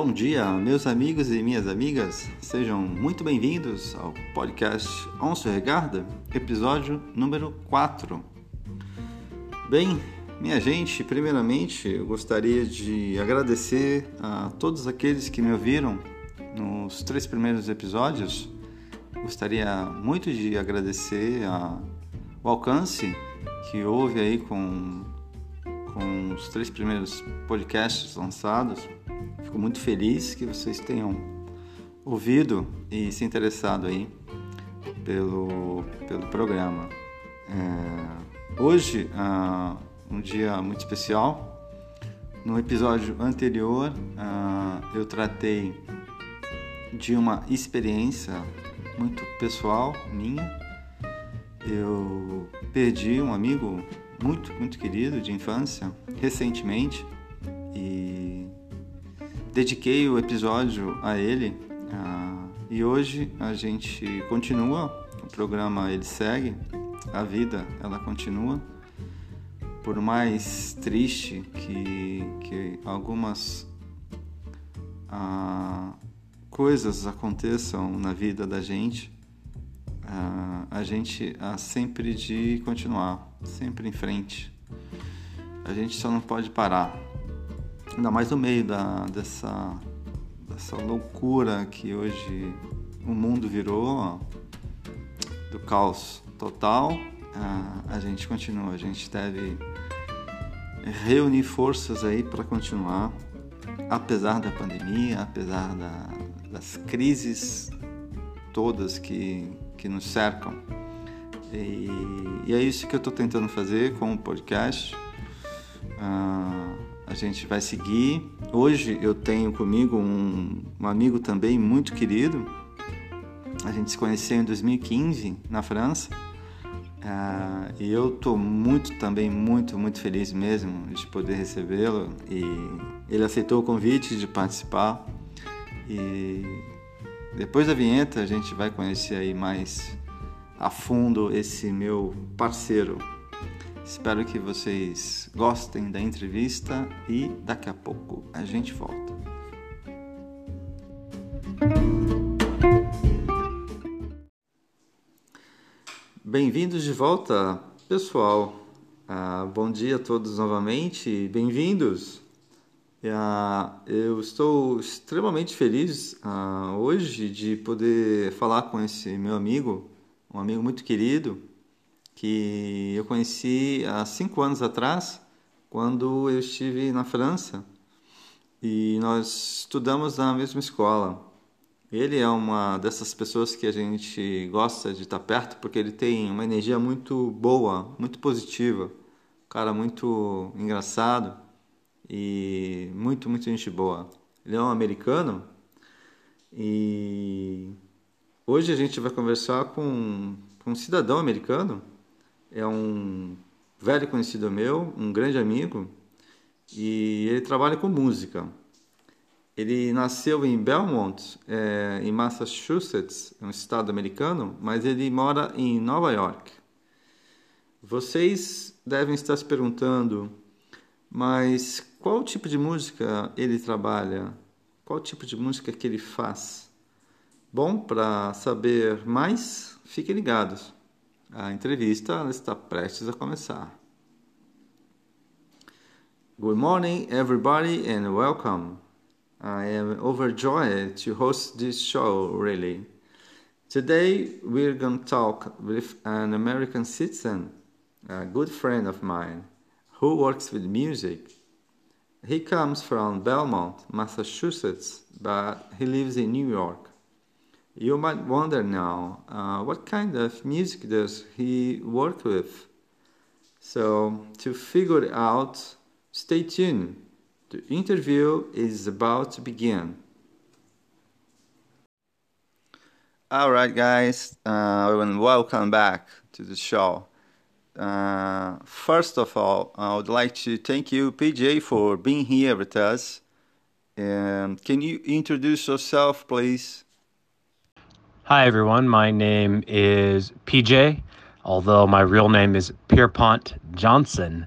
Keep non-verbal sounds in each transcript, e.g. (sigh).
Bom dia, meus amigos e minhas amigas. Sejam muito bem-vindos ao podcast Onso Regarda, episódio número 4. Bem, minha gente, primeiramente eu gostaria de agradecer a todos aqueles que me ouviram nos três primeiros episódios. Gostaria muito de agradecer a, o alcance que houve aí com, com os três primeiros podcasts lançados. Fico muito feliz que vocês tenham ouvido e se interessado aí pelo, pelo programa. É, hoje, uh, um dia muito especial. No episódio anterior, uh, eu tratei de uma experiência muito pessoal minha. Eu perdi um amigo muito, muito querido de infância recentemente e dediquei o episódio a ele. Uh, e hoje a gente continua, o programa ele segue, a vida ela continua. Por mais triste que, que algumas uh, coisas aconteçam na vida da gente, uh, a gente há sempre de continuar, sempre em frente. A gente só não pode parar. Ainda mais no meio da, dessa, dessa loucura que hoje o mundo virou, do caos total, uh, a gente continua. A gente deve reunir forças aí para continuar, apesar da pandemia, apesar da, das crises todas que, que nos cercam. E, e é isso que eu estou tentando fazer com o podcast. Uh, a gente vai seguir. Hoje eu tenho comigo um, um amigo também muito querido. A gente se conheceu em 2015 na França. Uh, e eu estou muito também muito muito feliz mesmo de poder recebê-lo e ele aceitou o convite de participar e depois da vinheta a gente vai conhecer aí mais a fundo esse meu parceiro. Espero que vocês gostem da entrevista e daqui a pouco a gente volta. Bem-vindos de volta, pessoal. Ah, bom dia a todos novamente, bem-vindos. Uh, eu estou extremamente feliz uh, hoje de poder falar com esse meu amigo, um amigo muito querido, que eu conheci há cinco anos atrás, quando eu estive na França e nós estudamos na mesma escola. Ele é uma dessas pessoas que a gente gosta de estar perto porque ele tem uma energia muito boa, muito positiva, um cara muito engraçado e muito, muito gente boa. Ele é um americano e hoje a gente vai conversar com, com um cidadão americano, é um velho conhecido meu, um grande amigo, e ele trabalha com música. Ele nasceu em Belmont, é, em Massachusetts, um estado americano, mas ele mora em Nova York. Vocês devem estar se perguntando, mas qual tipo de música ele trabalha? Qual tipo de música que ele faz? Bom, para saber mais, fiquem ligados. A entrevista está prestes a começar. Good morning, everybody, and welcome. I am overjoyed to host this show, really. Today, we're going to talk with an American citizen, a good friend of mine, who works with music he comes from Belmont, Massachusetts, but he lives in New York. You might wonder now, uh, what kind of music does he work with? So, to figure it out, stay tuned. The interview is about to begin. All right, guys, uh, and welcome back to the show. Uh, first of all, I would like to thank you, PJ, for being here with us. And can you introduce yourself, please? Hi, everyone. My name is PJ, although my real name is Pierpont Johnson.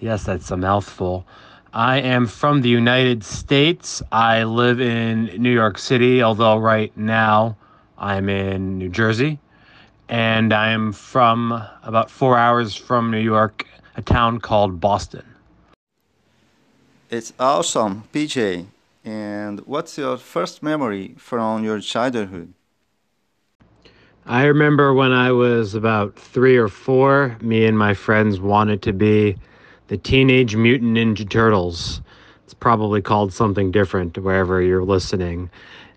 Yes, that's a mouthful. I am from the United States. I live in New York City, although right now I'm in New Jersey. And I am from about four hours from New York, a town called Boston. It's awesome, PJ. And what's your first memory from your childhood? I remember when I was about three or four, me and my friends wanted to be the Teenage Mutant Ninja Turtles. It's probably called something different wherever you're listening.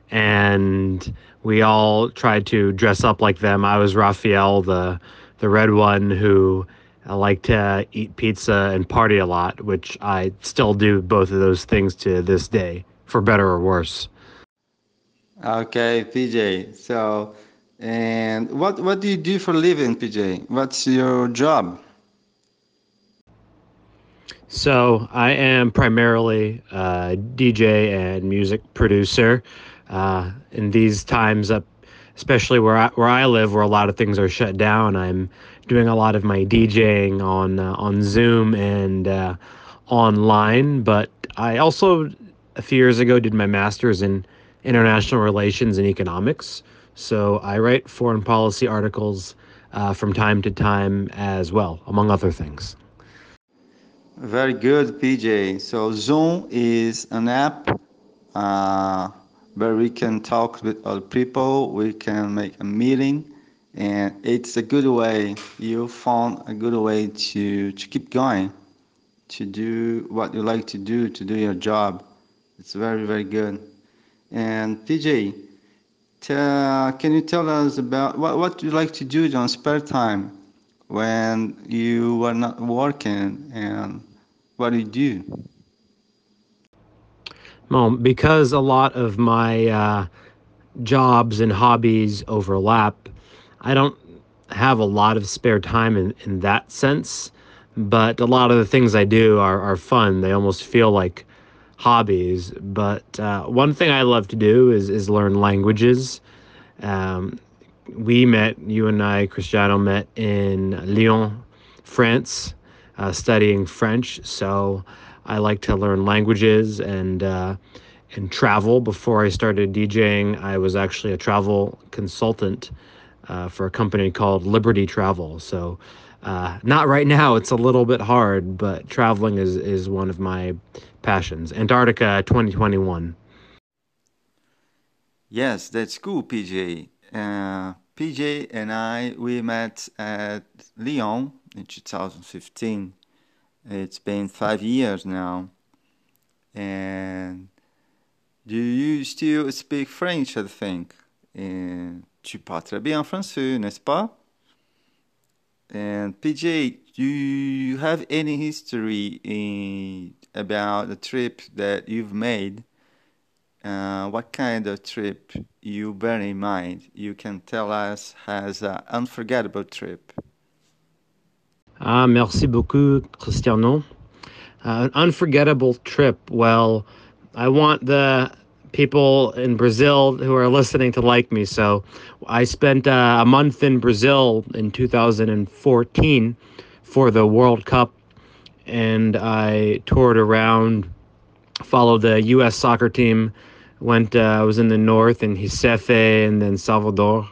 And we all tried to dress up like them. I was Raphael, the the red one who uh, liked to eat pizza and party a lot, which I still do both of those things to this day, for better or worse. Okay, PJ. So, and what what do you do for living, PJ? What's your job? So I am primarily a DJ and music producer. Uh, in these times, up, especially where I, where I live, where a lot of things are shut down, I'm doing a lot of my DJing on uh, on Zoom and uh, online. But I also a few years ago did my master's in international relations and economics. So I write foreign policy articles uh, from time to time as well, among other things. Very good, PJ. So Zoom is an app uh, where we can talk with other people. We can make a meeting, and it's a good way. You found a good way to to keep going, to do what you like to do, to do your job. It's very very good. And PJ, can you tell us about what what you like to do on spare time? when you were not working and what do you do? Well, because a lot of my uh, jobs and hobbies overlap, I don't have a lot of spare time in, in that sense. But a lot of the things I do are, are fun. They almost feel like hobbies. But uh, one thing I love to do is, is learn languages. Um, we met, you and I, Cristiano, met in Lyon, France, uh, studying French. So I like to learn languages and uh, and travel. Before I started DJing, I was actually a travel consultant uh, for a company called Liberty Travel. So uh, not right now; it's a little bit hard, but traveling is is one of my passions. Antarctica 2021. Yes, that's cool, PJ. Uh, PJ and I, we met at Lyon in 2015. It's been five years now. And do you still speak French, I think? And tu parles très bien français, n'est-ce pas? And PJ, do you have any history in, about the trip that you've made? Uh, what kind of trip you bear in mind you can tell us as an unforgettable trip? Ah, merci beaucoup, Cristiano. Uh, an unforgettable trip. Well, I want the people in Brazil who are listening to like me. So I spent uh, a month in Brazil in 2014 for the World Cup, and I toured around, followed the U.S. soccer team went uh, I was in the north in Recife and then Salvador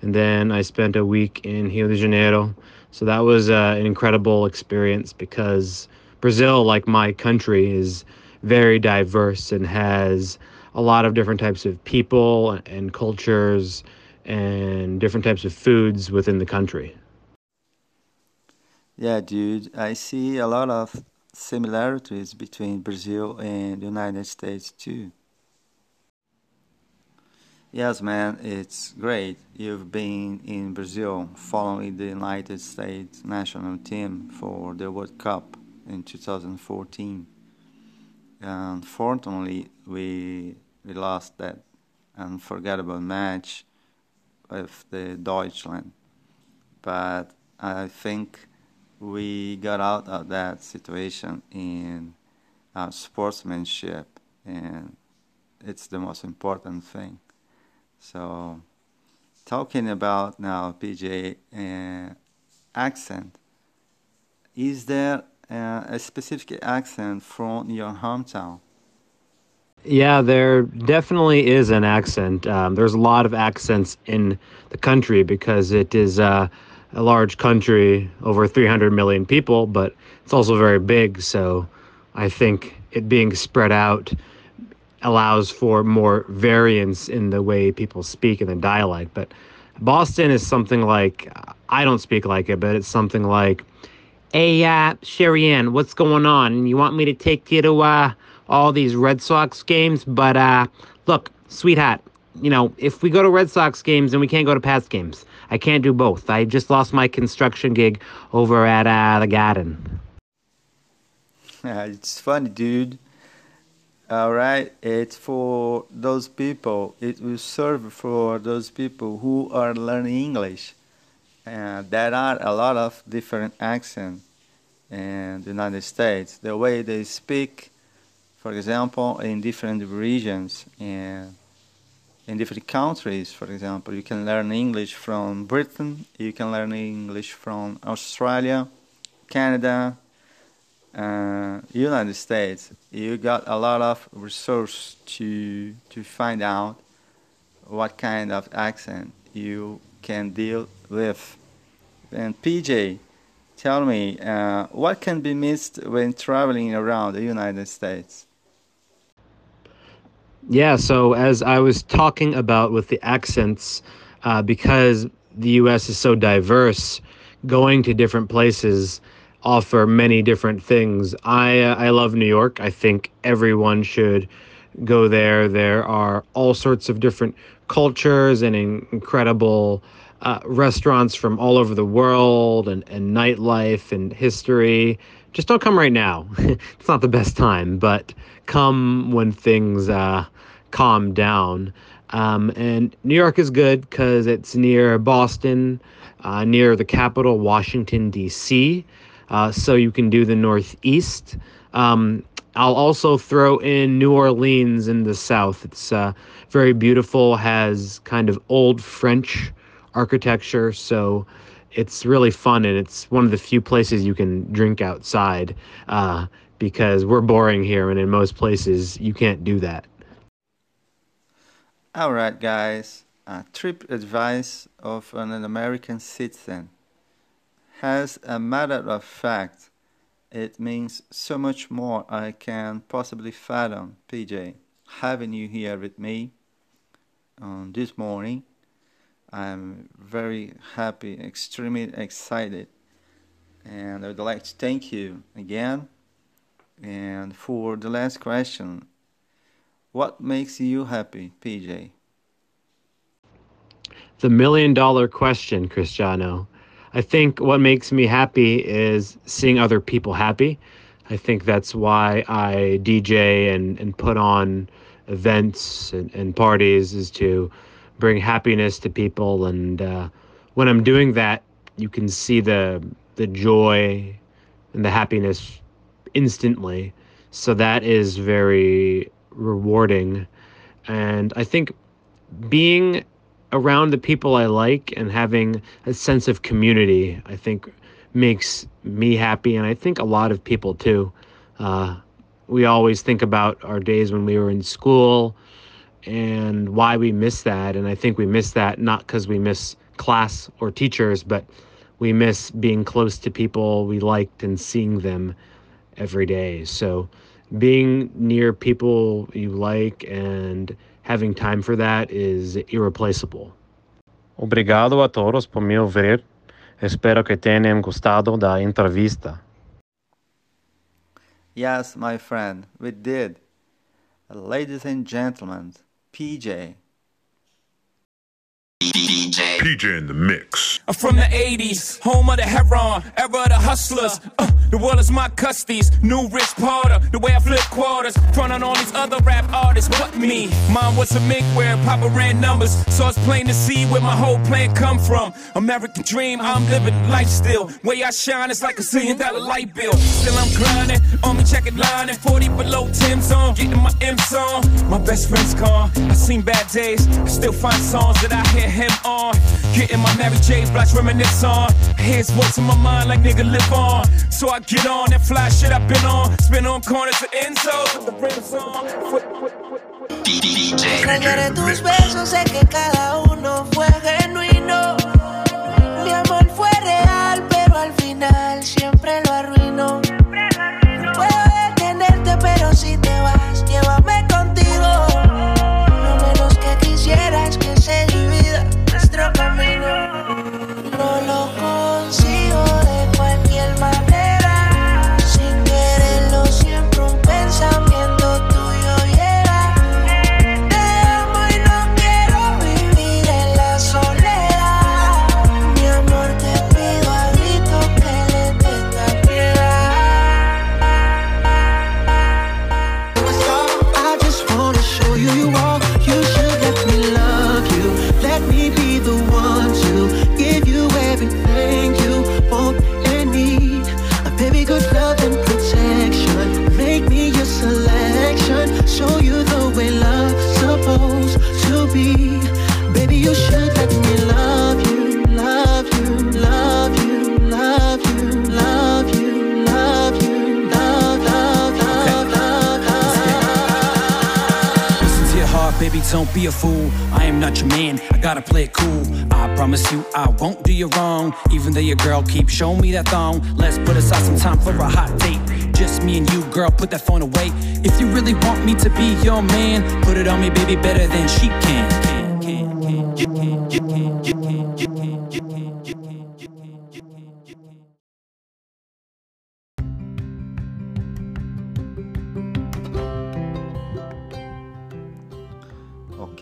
and then I spent a week in Rio de Janeiro so that was uh, an incredible experience because Brazil like my country is very diverse and has a lot of different types of people and cultures and different types of foods within the country. Yeah, dude, I see a lot of similarities between Brazil and the United States too. Yes, man, it's great. You've been in Brazil following the United States national team for the World Cup in 2014. Unfortunately, we we lost that unforgettable match with the Deutschland, but I think we got out of that situation in our sportsmanship, and it's the most important thing. So, talking about now PJ uh, accent, is there uh, a specific accent from your hometown? Yeah, there definitely is an accent. Um, there's a lot of accents in the country because it is uh, a large country, over 300 million people, but it's also very big. So I think it being spread out allows for more variance in the way people speak and the dialect. But Boston is something like, I don't speak like it, but it's something like, Hey, uh, Sherry Ann, what's going on? You want me to take you to, uh, all these Red Sox games. But uh, look, sweetheart, you know, if we go to Red Sox games, then we can't go to Pats games. I can't do both. I just lost my construction gig over at uh, the Garden. it's funny, dude. All right, it's for those people. It will serve for those people who are learning English. And there are a lot of different accents in the United States. The way they speak for example, in different regions and in different countries, for example, you can learn English from Britain, you can learn English from Australia, Canada, uh, United States. You got a lot of resource to to find out what kind of accent you can deal with. And PJ, tell me, uh, what can be missed when traveling around the United States? Yeah, so as I was talking about with the accents, uh, because the U.S. is so diverse, going to different places offer many different things. I uh, I love New York. I think everyone should go there. There are all sorts of different cultures and incredible uh, restaurants from all over the world and, and nightlife and history. Just don't come right now. (laughs) it's not the best time, but come when things uh, calm down. Um, and New York is good because it's near Boston, uh, near the capital, Washington, D.C., uh, so you can do the Northeast. Um, I'll also throw in New Orleans in the South. It's uh, very beautiful, has kind of old French architecture, so it's really fun, and it's one of the few places you can drink outside uh, because we're boring here, and in most places you can't do that. Alright, guys, a trip advice of an American citizen. As a matter of fact, it means so much more I can possibly fathom, PJ, having you here with me on this morning. I'm very happy, extremely excited, and I would like to thank you again. And for the last question, what makes you happy, PJ? The million dollar question, Cristiano. I think what makes me happy is seeing other people happy. I think that's why I DJ and, and put on events and, and parties is to bring happiness to people. And uh, when I'm doing that, you can see the the joy and the happiness instantly. So that is very rewarding. And I think being around the people I like and having a sense of community, I think makes me happy. And I think a lot of people too. Uh, we always think about our days when we were in school and why we miss that. And I think we miss that not because we miss class or teachers, but we miss being close to people we liked and seeing them every day. So being near people you like and having time for that is irreplaceable. Obrigado a todos por me ouvir. Espero que tenham gostado da entrevista. Yes, my friend, we did. Ladies and gentlemen, PJ. DJ. PJ in the mix. I'm from the 80s, home of the heron, era of the hustlers. Uh, the world is my custodies, new rich Porter. The way I flip quarters, front on all these other rap artists but me. Mine was a where Papa ran numbers, so it's plain to see where my whole plan come from. American dream, I'm living life still. Way I shine, it's like a zillion dollar light bill. Still I'm grinding, on me checking line and 40 below Tim's on, getting my M song. My best friend's gone, I seen bad days, I still find songs that I hear him on. Getting my Mary J. Blige reminisce on. Here's what's in my mind like nigga live on. So I get on that fly shit I've been on. Spin on corners of Enzo with the rims on. Extrañaré baby, don't be a fool. I am not your man, I gotta play it cool. I promise you, I won't do you wrong. Even though your girl keeps showing me that thong. Let's put aside some time for a hot date. Just me and you, girl, put that phone away. If you really want me to be your man, put it on me, baby, better than she can. Can, can, can, can, can, can, can, can,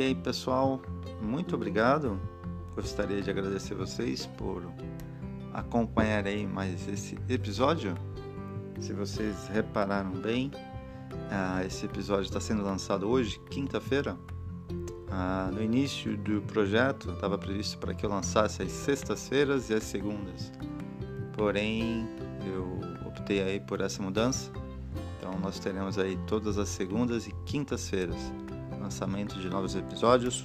Ok, pessoal, muito obrigado. Gostaria de agradecer vocês por acompanharem mais esse episódio. Se vocês repararam bem, ah, esse episódio está sendo lançado hoje, quinta-feira. Ah, no início do projeto, estava previsto para que eu lançasse as sextas-feiras e as segundas. Porém, eu optei aí por essa mudança. Então, nós teremos aí todas as segundas e quintas-feiras lançamento de novos episódios,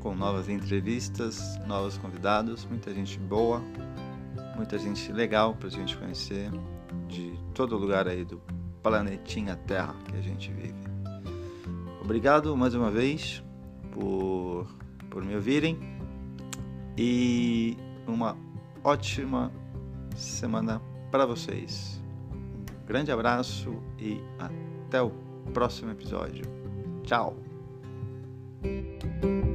com novas entrevistas, novos convidados, muita gente boa, muita gente legal para a gente conhecer de todo lugar aí do planetinha Terra que a gente vive. Obrigado mais uma vez por, por me ouvirem e uma ótima semana para vocês. Um grande abraço e até o próximo episódio. Tchau! thank you